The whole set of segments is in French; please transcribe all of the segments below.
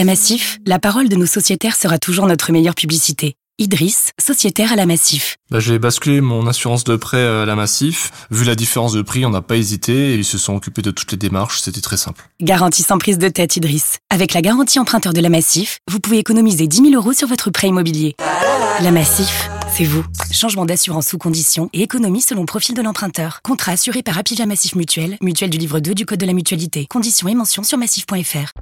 la Massif, la parole de nos sociétaires sera toujours notre meilleure publicité. Idriss, sociétaire à la Massif. Bah, j'ai basculé mon assurance de prêt à la Massif. Vu la différence de prix, on n'a pas hésité et ils se sont occupés de toutes les démarches. C'était très simple. Garantie sans prise de tête, Idriss. Avec la garantie emprunteur de la Massif, vous pouvez économiser 10 000 euros sur votre prêt immobilier. La Massif, c'est vous. Changement d'assurance sous condition et économie selon profil de l'emprunteur. Contrat assuré par Apivia Massif Mutuel, mutuelle du livre 2 du Code de la mutualité. Conditions et mentions sur massif.fr.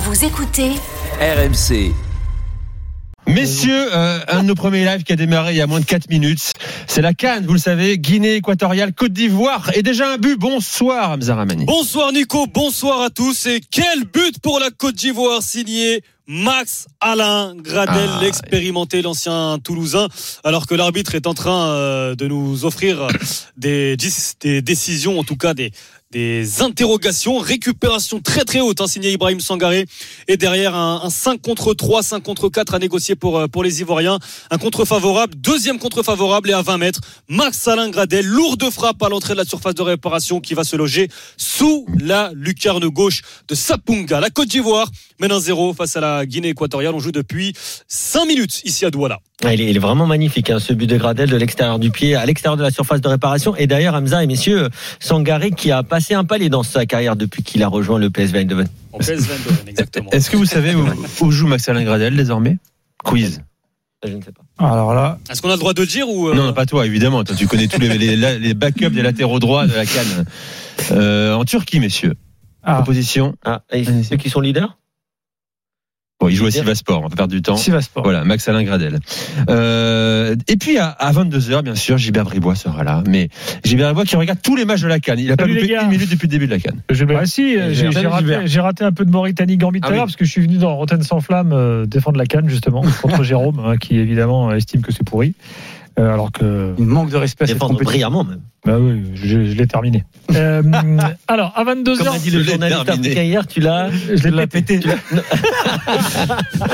Vous écoutez RMC. Messieurs, euh, un de nos premiers lives qui a démarré il y a moins de 4 minutes. C'est la Cannes, vous le savez, Guinée équatoriale, Côte d'Ivoire. Et déjà un but. Bonsoir, Hamza Ramani. Bonsoir Nico, bonsoir à tous. Et quel but pour la Côte d'Ivoire signé Max Alain Gradel, Ah, l'expérimenté, l'ancien Toulousain, alors que l'arbitre est en train euh, de nous offrir des, des décisions, en tout cas des, des interrogations, récupération très très haute, hein, signé Ibrahim Sangaré, et derrière un, un 5 contre 3, 5 contre 4 à négocier pour, euh, pour les Ivoiriens, un contre favorable, deuxième contre favorable et à 20 mètres, Max Alain Gradel, lourde frappe à l'entrée de la surface de réparation qui va se loger sous la lucarne gauche de Sapunga. La Côte d'Ivoire mène un 0 face à la Guinée équatoriale. On joue depuis 5 minutes ici à Douala. Ah, Il est, il est vraiment magnifique, hein, ce but de Gradel de l'extérieur du pied à l'extérieur de la surface de réparation. Et d'ailleurs, Hamza et messieurs, Sangaré qui a passé un palier dans sa carrière depuis qu'il a rejoint le PSV Eindhoven. En PSV Eindhoven, exactement. Est-ce que vous savez où, où joue Max Alain Gradel désormais? Quiz. Je ne sais pas. Alors là, Est-ce qu'on a le droit de dire ou euh, Non, non, pas toi, évidemment. Toi, tu connais tous les, les, les backups des latéraux droits de la Cannes. Euh, en Turquie, messieurs. Ah. Proposition. Ah, et ceux qui sont leaders? Bon, il joue à Sivasport, on va perdre du temps. Sivasport. Voilà, Max Alain Gradel. Euh, et puis à, à 22h, bien sûr, Gilbert Bribois sera là. Mais Gilbert Bribois qui regarde tous les matchs de la Cannes. Il a pas Salut, loupé les gars. une minute depuis le début de la Cannes. Ah si, euh, j'ai raté, un peu de Mauritanie-Gambie tout Ah à l'heure oui. parce que je suis venu dans Rotten sans flamme euh, défendre la canne justement contre Jérôme hein, qui évidemment estime que c'est pourri. Euh, alors que Il manque de respect à cette compétition. brillamment même. Bah oui, je, je l'ai terminé. Euh, alors à 22 Comme a dit le journaliste africain hier, tu l'as. je l'ai pété.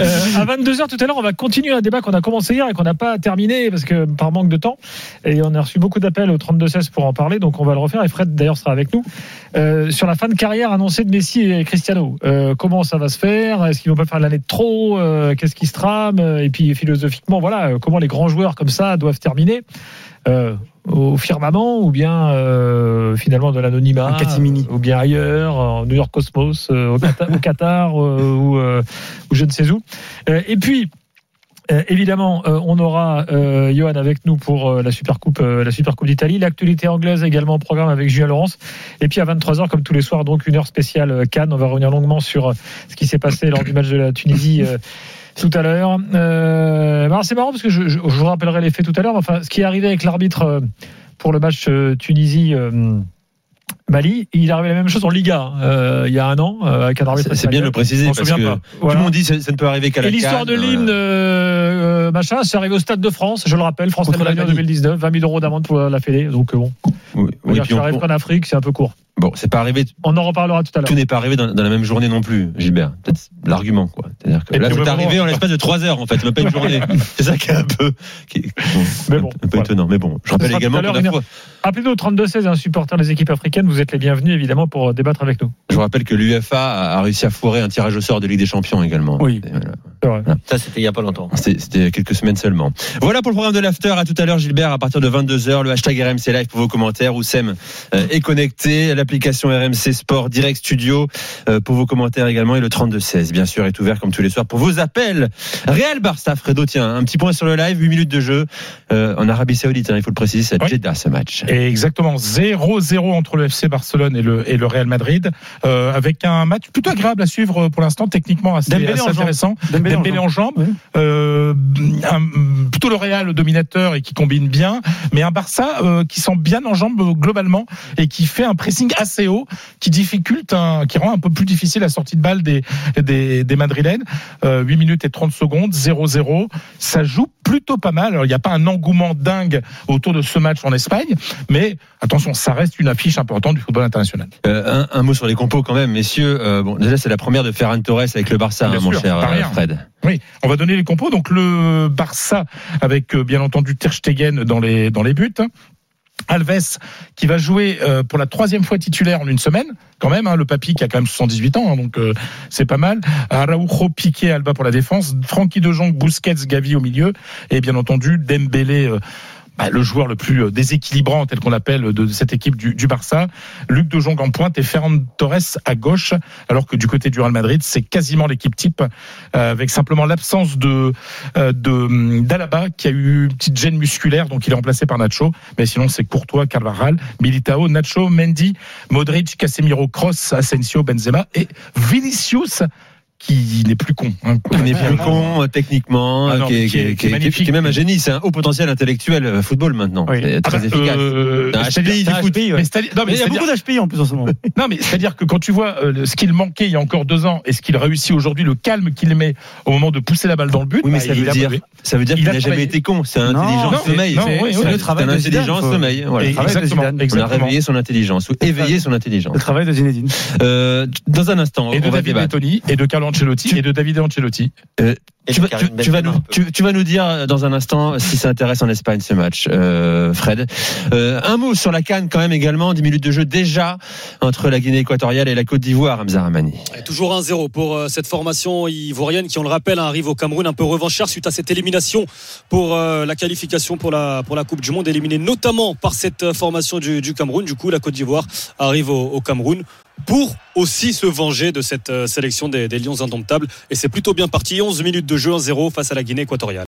Euh, à 22h tout à l'heure, on va continuer un débat qu'on a commencé hier et qu'on n'a pas terminé parce que par manque de temps. Et on a reçu beaucoup d'appels au 32-16 pour en parler, donc on va le refaire. Et Fred d'ailleurs sera avec nous Euh, sur la fin de carrière annoncée de Messi et Cristiano. Euh, comment ça va se faire? Est-ce qu'ils vont pas faire l'année de trop? Euh, Qu'est-ce qui se trame? Et puis philosophiquement, voilà, comment les grands joueurs comme ça doivent terminer? Au firmament ou bien euh, finalement de l'anonymat ou bien ailleurs en New York Cosmos euh, au Qatar, au Qatar, euh, ou, euh, ou je ne sais où Euh, et puis euh, évidemment, euh, on aura euh, Johan avec nous pour euh, la Super Coupe, euh, la Super Coupe d'Italie, l'actualité anglaise également au programme avec Julien Laurence. Et puis à 23h, comme tous les soirs, donc une heure spéciale euh, Cannes. On va revenir longuement sur euh, ce qui s'est passé lors du match de la Tunisie. Tout à l'heure. Euh, alors, c'est marrant parce que je, je- je vous rappellerai les faits tout à l'heure. Enfin, ce qui est arrivé avec l'arbitre euh, pour le match euh, Tunisie. Mali, il arrivé la même chose en Liga hein, euh, il y a un an euh, avec un arbitre. C'est bien de le préciser parce que pas. tout le monde dit que ça ne peut arriver qu'à la Et l'histoire de l'hymne, euh, machin, c'est arrivé au Stade de France, je le rappelle, France Allemagne en l'Allemagne. 2019, 20 000 euros d'amende pour la Fédé. Donc bon, Oui, oui, puis on- arrive qu'en Afrique, c'est un peu court. bon, c'est pas arrivé. On en reparlera tout à l'heure. Tout n'est pas arrivé dans, dans la même journée non plus, Gilbert. Peut-être l'argument, quoi. C'est-à-dire que Et là, c'est arrivé en l'espace de 3 heures, en fait, même pas une journée. C'est ça qui est un peu, qui est- bon, Mais un- bon, un peu voilà. étonnant. Mais bon, je rappelle également qu'on a Appelez-nous au 32-16, un supporter des équipes africaines, vous êtes les bienvenus évidemment pour débattre avec nous. je vous rappelle que l'UFA a a réussi à foirer un tirage au sort de Ligue des Champions également. Oui. Voilà. Vrai. Ça, c'était il n'y a pas longtemps. C'était c'était il y a quelques semaines seulement. Voilà pour le programme de l'after. À tout à l'heure, Gilbert, à partir de 22h, le hashtag RMC Live pour vos commentaires. Oussem euh, est connecté. L'application RMC Sport Direct Studio euh, pour vos commentaires également. Et le 32-16, bien sûr, est ouvert comme tous les soirs pour vos appels. Real Barça, Fredo, tiens, un petit point sur le live, 8 minutes de jeu euh, en Arabie Saoudite, hein, il faut le préciser, c'est à Oui. Jeddah ce match. Et exactement 0-0 entre le FC Barcelone et le, et le Real Madrid, euh, avec un match plutôt agréable à suivre pour l'instant, techniquement assez, intéressant. Dembélé Dembélé en jambes, Oui. euh, un- plutôt le Real dominateur et qui combine bien, mais un Barça euh, qui sent bien en jambes euh, globalement et qui fait un pressing assez haut, qui difficulte, un- qui rend un peu plus difficile la sortie de balle des, des, des Madrilènes. Euh, 8 minutes et 30 secondes, 0-0. Ça joue plutôt pas mal. Alors, il n'y a pas un engouement dingue autour de ce match en Espagne, mais attention, ça reste une affiche importante du football international. Euh, un, un mot sur les compos quand même, messieurs. Euh, bon, déjà, c'est la première de Ferran Torres avec le Barça, hein, mon sûr, cher euh. Fred. Oui, on va donner les compos. Donc le Barça avec euh, bien entendu Ter Stegen dans les dans les buts. Alves qui va jouer euh, pour la troisième fois titulaire en une semaine, quand même, hein, le papy qui a quand même 78 ans, hein, donc euh, c'est pas mal. Araujo, Piqué, Alba pour la défense, Francky de Jong, Busquets, Gavi au milieu, et bien entendu Dembélé. euh, bah, le joueur le plus euh, déséquilibrant, tel qu'on l'appelle, de cette équipe du, Barça. Luc de Jong en pointe et Ferran Torres à gauche, alors que du côté du Real Madrid, c'est quasiment l'équipe type, euh, avec simplement l'absence de euh, de hum, d'Alaba qui a eu une petite gêne musculaire, donc il est remplacé par Nacho. Mais sinon, c'est Courtois, Carvajal, Militao, Nacho, Mendy, Modric, Casemiro, Kroos, Asensio, Benzema et Vinicius qui n'est plus con. hein. Il n'est plus con euh, techniquement, Ah non, qui, est, mais qui est- qui est- qui est qui est- magnifique. qui est même un génie. C'est un haut potentiel intellectuel euh, football maintenant. Oui. C'est Ah très bah, efficace. euh, HPI du. HPI, ouais. mais non, mais Il y a beaucoup d'HPI en plus en ce moment. Non, mais c'est-à-dire que quand tu vois euh, ce qu'il manquait il y a encore deux ans et ce qu'il réussit aujourd'hui, le calme qu'il met au moment de pousser la balle dans le but, Oui, mais bah, ça veut dire, ça veut dire Il qu'il n'a jamais été con. C'est un intelligent sommeil. C'est- le travail c'est un de Zidane, intelligent faut- sommeil. Et- de. On a réveillé son intelligence ou éveillé son intelligence. Le travail de Zinedine. Dans un instant, Et de on va David débattre. Bettoni, et de Carlo Ancelotti, et de David Ancelotti. Et Tu vas, Karim tu- tu vas Benzema nous, tu, tu vas nous dire dans un instant si ça intéresse en Espagne ce match, euh, Fred. Euh, un mot sur la Cannes quand même également, 10 minutes de jeu déjà entre la Guinée équatoriale et la Côte d'Ivoire, Hamza Ramani. Et toujours 1-0 pour euh, cette formation ivoirienne qui, on le rappelle, hein, arrive au Cameroun un peu revanchard suite à cette élimination pour euh, la qualification pour la, pour la Coupe du Monde, éliminée notamment par cette euh, formation du, du Cameroun. Du coup, la Côte d'Ivoire arrive au, au Cameroun pour aussi se venger de cette euh, sélection des, des Lions indomptables. Et c'est plutôt bien parti. 11 minutes de jeu 1-0 face à la Guinée équatoriale.